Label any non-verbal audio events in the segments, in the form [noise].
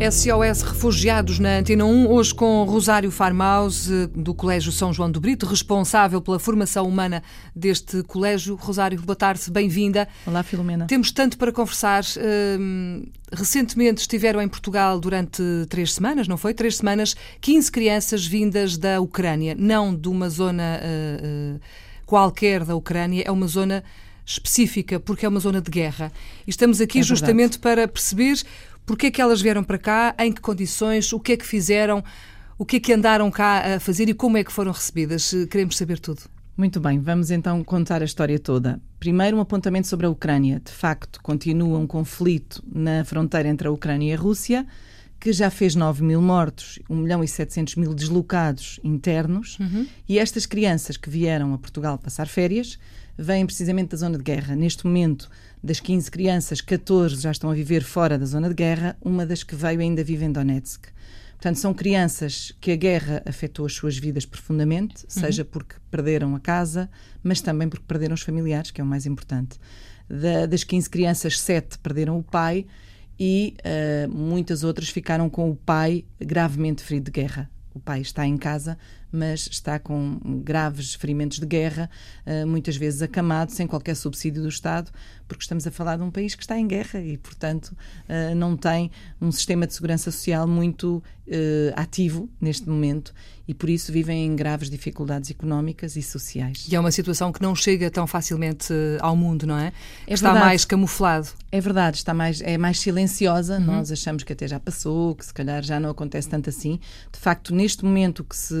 SOS Refugiados na Antena 1, hoje com Rosário Farmaus, do Colégio São João do Brito, responsável pela formação humana deste colégio. Rosário, boa tarde, bem-vinda. Olá, Filomena. Temos tanto para conversar. Hum, recentemente estiveram em Portugal durante três semanas, não foi? Três semanas, 15 crianças vindas da Ucrânia, não de uma zona uh, uh, qualquer da Ucrânia, é uma zona específica, porque é uma zona de guerra. E estamos aqui é justamente para perceber Porquê é que elas vieram para cá? Em que condições? O que é que fizeram? O que é que andaram cá a fazer e como é que foram recebidas? Queremos saber tudo. Muito bem, vamos então contar a história toda. Primeiro, um apontamento sobre a Ucrânia. De facto, continua um conflito na fronteira entre a Ucrânia e a Rússia, que já fez 9 mil mortos, 1 milhão e 700 mil deslocados internos. Uhum. E estas crianças que vieram a Portugal passar férias vêm precisamente da zona de guerra. Neste momento, das 15 crianças, 14 já estão a viver fora da zona de guerra, uma das que veio ainda vive em Donetsk. Portanto, são crianças que a guerra afetou as suas vidas profundamente, uhum. seja porque perderam a casa, mas também porque perderam os familiares, que é o mais importante. Da, das 15 crianças, 7 perderam o pai e uh, muitas outras ficaram com o pai gravemente ferido de guerra. O pai está em casa, mas está com graves ferimentos de guerra, uh, muitas vezes acamado, sem qualquer subsídio do Estado, porque estamos a falar de um país que está em guerra e, portanto, uh, não tem um sistema de segurança social muito uh, ativo neste momento e, por isso, vivem em graves dificuldades económicas e sociais. E é uma situação que não chega tão facilmente ao mundo, não é? é está mais camuflado. É verdade, está mais, é mais silenciosa. Uhum. Nós achamos que até já passou, que se calhar já não acontece tanto assim. De facto, neste momento que se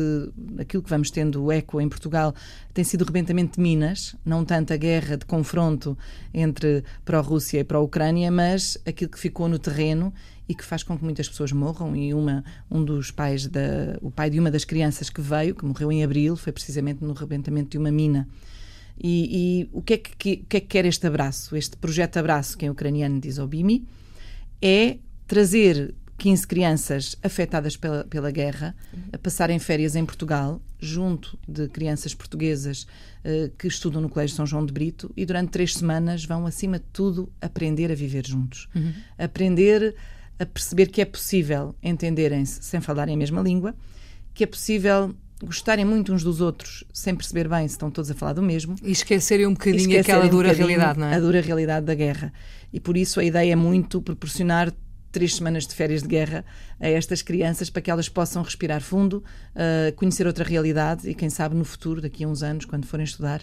aquilo que vamos tendo eco em Portugal tem sido o rebentamento de Minas, não tanto a guerra de confronto entre pró-Rússia e pró-Ucrânia, mas aquilo que ficou no terreno e que faz com que muitas pessoas morram. E uma um dos pais da o pai de uma das crianças que veio que morreu em abril foi precisamente no rebentamento de uma mina. E, e o que é que, que, que, é que quer este abraço? Este projeto abraço que em ucraniano diz Obimi é trazer 15 crianças afetadas pela, pela guerra a passarem férias em Portugal, junto de crianças portuguesas uh, que estudam no Colégio São João de Brito e durante três semanas vão, acima de tudo, aprender a viver juntos. Uhum. Aprender a perceber que é possível entenderem-se sem falarem a mesma língua, que é possível gostarem muito uns dos outros sem perceber bem se estão todos a falar do mesmo. E esquecerem um bocadinho esquecerem aquela dura um realidade, não é? A dura realidade da guerra. E por isso a ideia é muito proporcionar três semanas de férias de guerra a estas crianças para que elas possam respirar fundo, uh, conhecer outra realidade e, quem sabe, no futuro, daqui a uns anos, quando forem estudar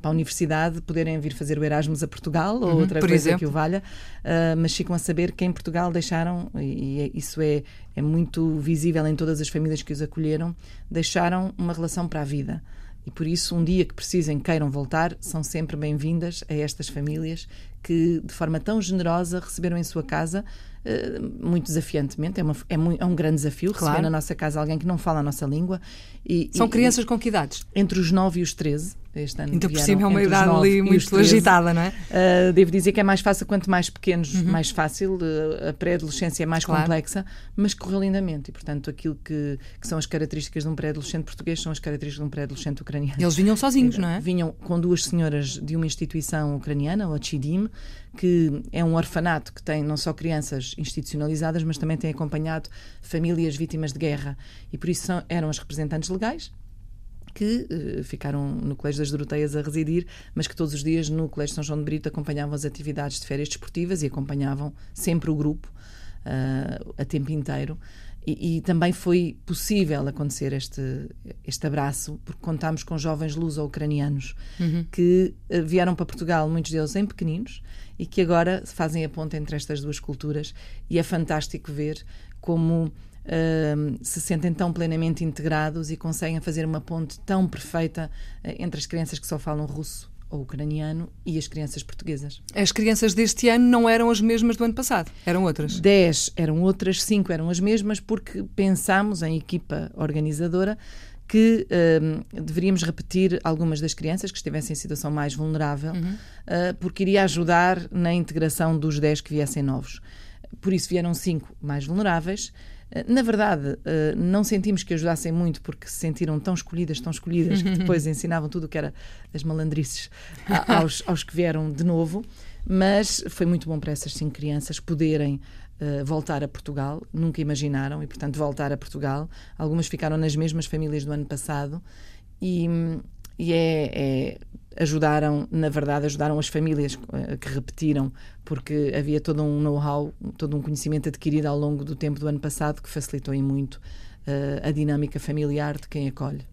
para a universidade, poderem vir fazer o Erasmus a Portugal ou uhum, outra coisa exemplo. que o valha, uh, mas ficam a saber que em Portugal deixaram, e, e isso é, é muito visível em todas as famílias que os acolheram, deixaram uma relação para a vida. E por isso, um dia que precisem, queiram voltar, são sempre bem-vindas a estas famílias que, de forma tão generosa, receberam em sua casa eh, muito desafiantemente. É, uma, é, muito, é, um grande desafio receber claro. na nossa casa alguém que não fala a nossa língua. E, São e, crianças com que idades? Entre os 9 e os 13. Este ano então, por cima é uma idade ali muito agitada, não é? Uh, devo dizer que é mais fácil, quanto mais pequenos, uhum. mais fácil. Uh, a pré-adolescência é mais claro. complexa, mas correu lindamente. E, portanto, aquilo que, que são as características de um pré-adolescente português são as características de um pré-adolescente ucraniano. Eles vinham sozinhos, não é? Vinham com duas senhoras de uma instituição ucraniana, o Chidim, que é um orfanato que tem não só crianças institucionalizadas, mas também tem acompanhado famílias vítimas de guerra. E por isso são, eram as representantes legais que uh, ficaram no Colégio das Doroteias a residir, mas que todos os dias no Colégio São João de Brito acompanhavam as atividades de férias desportivas e acompanhavam sempre o grupo uh, a tempo inteiro. E, e, também foi possível acontecer este, este abraço, porque contámos com jovens luso-ucranianos uhum. que uh, vieram para Portugal, muitos deles em pequeninos, e que agora fazem a ponte entre estas duas culturas. E é fantástico ver como Uh, se sentem tão plenamente integrados e conseguem fazer uma ponte tão perfeita uh, entre as crianças que só falam russo ou ucraniano e as crianças portuguesas. As crianças deste ano não eram as mesmas do ano passado, eram outras? Dez eram outras, cinco eram as mesmas, porque pensámos em equipa organizadora que uh, deveríamos repetir algumas das crianças que estivessem em situação mais vulnerável, uhum. uh, porque iria ajudar na integração dos 10 que viessem novos. Por isso vieram cinco mais vulneráveis. Uh, na verdade, não sentimos que ajudassem muito porque se sentiram tão escolhidas, tão escolhidas, que depois [laughs] ensinavam tudo o que era as malandrices aos, aos que vieram de novo. Mas foi muito bom para essas cinco crianças poderem uh, voltar a Portugal, nunca imaginaram, e portanto voltar a Portugal. Algumas ficaram nas mesmas famílias do ano passado e, e é, é ajudaram, na verdade, ajudaram as famílias uh, que repetiram, porque havia todo um know-how, todo um conhecimento adquirido ao longo do tempo do ano passado que facilitou em muito uh, a dinâmica familiar de quem acolhe.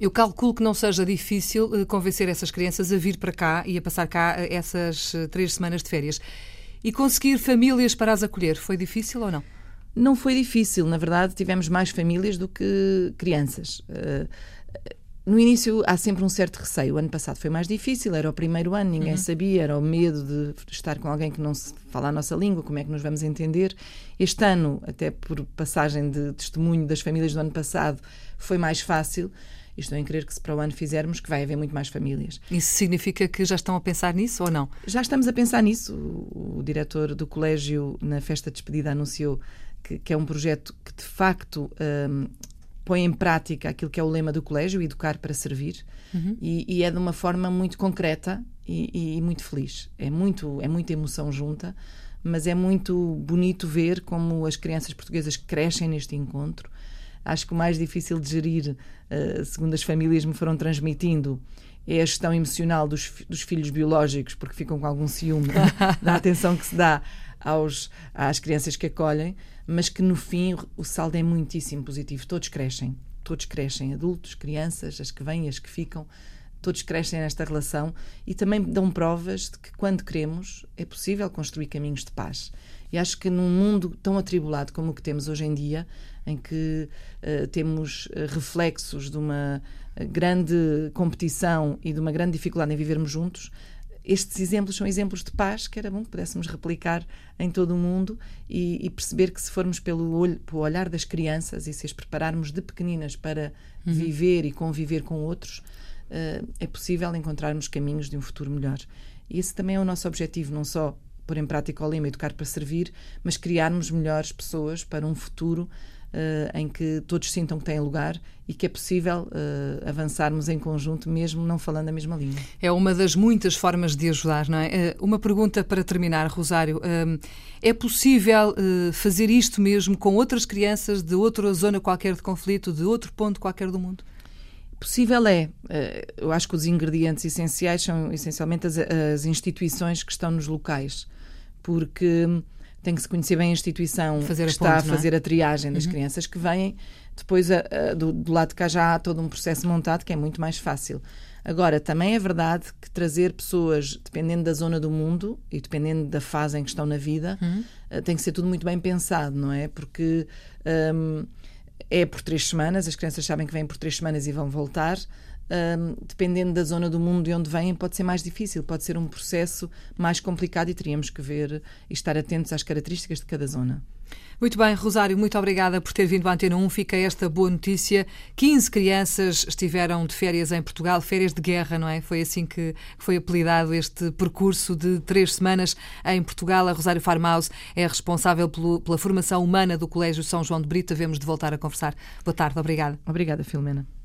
Eu calculo que não seja difícil convencer essas crianças a vir para cá e a passar cá essas três semanas de férias. E conseguir famílias para as acolher, foi difícil ou não? Não foi difícil, na verdade, tivemos mais famílias do que crianças. No início há sempre um certo receio. O ano passado foi mais difícil, era o primeiro ano, ninguém uhum. sabia, era o medo de estar com alguém que não se fala a nossa língua, como é que nos vamos entender. Este ano, até por passagem de testemunho das famílias do ano passado, foi mais fácil. Estou em crer que se para o ano fizermos, que vai haver muito mais famílias. Isso significa que já estão a pensar nisso ou não? Já estamos a pensar nisso. O, o diretor do colégio, na festa de despedida, anunciou que, que é um projeto que, de facto, um, põe em prática aquilo que é o lema do colégio, educar para servir, uhum. e, e, é de uma forma muito concreta e, e, muito feliz. É, muito, é muita emoção junta, mas é muito bonito ver como as crianças portuguesas crescem neste encontro Acho que o mais difícil de gerir, uh, segundo as famílias me foram transmitindo, é a gestão emocional dos, dos filhos biológicos, porque ficam com algum ciúme [laughs] da atenção que se dá aos, às crianças que acolhem, mas que no fim o saldo é muitíssimo positivo. Todos crescem, todos crescem, adultos, crianças, as que vêm, as que ficam, todos crescem nesta relação e também dão provas de que quando queremos é possível construir caminhos de paz. E acho que num mundo tão atribulado como o que temos hoje em dia, em que uh, temos eh, reflexos de uma grande competição e de uma grande dificuldade em vivermos juntos, estes exemplos são exemplos de paz que era bom que pudéssemos replicar em todo o mundo e, e perceber que se formos pelo, olho, pelo olhar das crianças e se as prepararmos de pequeninas para uhum. viver e conviver com outros, uh, é possível encontrarmos caminhos de um futuro melhor. E esse também é o nosso objetivo, não só pôr em prática o lema Educar para Servir, mas criarmos melhores pessoas para um futuro Uh, em que todos sintam que têm lugar e que é possível uh, avançarmos em conjunto, mesmo não falando a mesma língua. É uma das muitas formas de ajudar, não é? Uh, uma pergunta para terminar, Rosário. é possível fazer isto mesmo com outras crianças de outra zona qualquer de conflito, de outro ponto qualquer do mundo? Possível é. Eu acho que os ingredientes essenciais são essencialmente as, as instituições que estão nos locais, porque tem que se conhecer bem a instituição fazer que a está ponte, a é? fazer é? a triagem das uhum. crianças que vêm. Depois, a, a, do, do, lado de cá, já há todo um processo montado que é muito mais fácil. Agora, também é verdade que trazer pessoas, dependendo da zona do mundo e dependendo da fase em que estão na vida, uhum. Eh, tem que ser tudo muito bem pensado, não é? Porque um, é por três semanas, as crianças sabem que vêm por três semanas e vão voltar um, dependendo da zona do mundo de onde vêm, pode ser mais difícil, pode ser um processo mais complicado e teríamos que ver e estar atentos às características de cada zona. Muito bem, Rosário, muito obrigada por ter vindo à Antena 1. Fica esta boa notícia. 15 crianças estiveram de férias em Portugal, férias de guerra, não é? Foi assim que foi apelidado este percurso de três semanas em Portugal. A Rosário Farmaus é responsável pela formação humana do Colégio São João de Brito. Devemos de voltar a conversar. Boa tarde, obrigada. Obrigada, Filomena.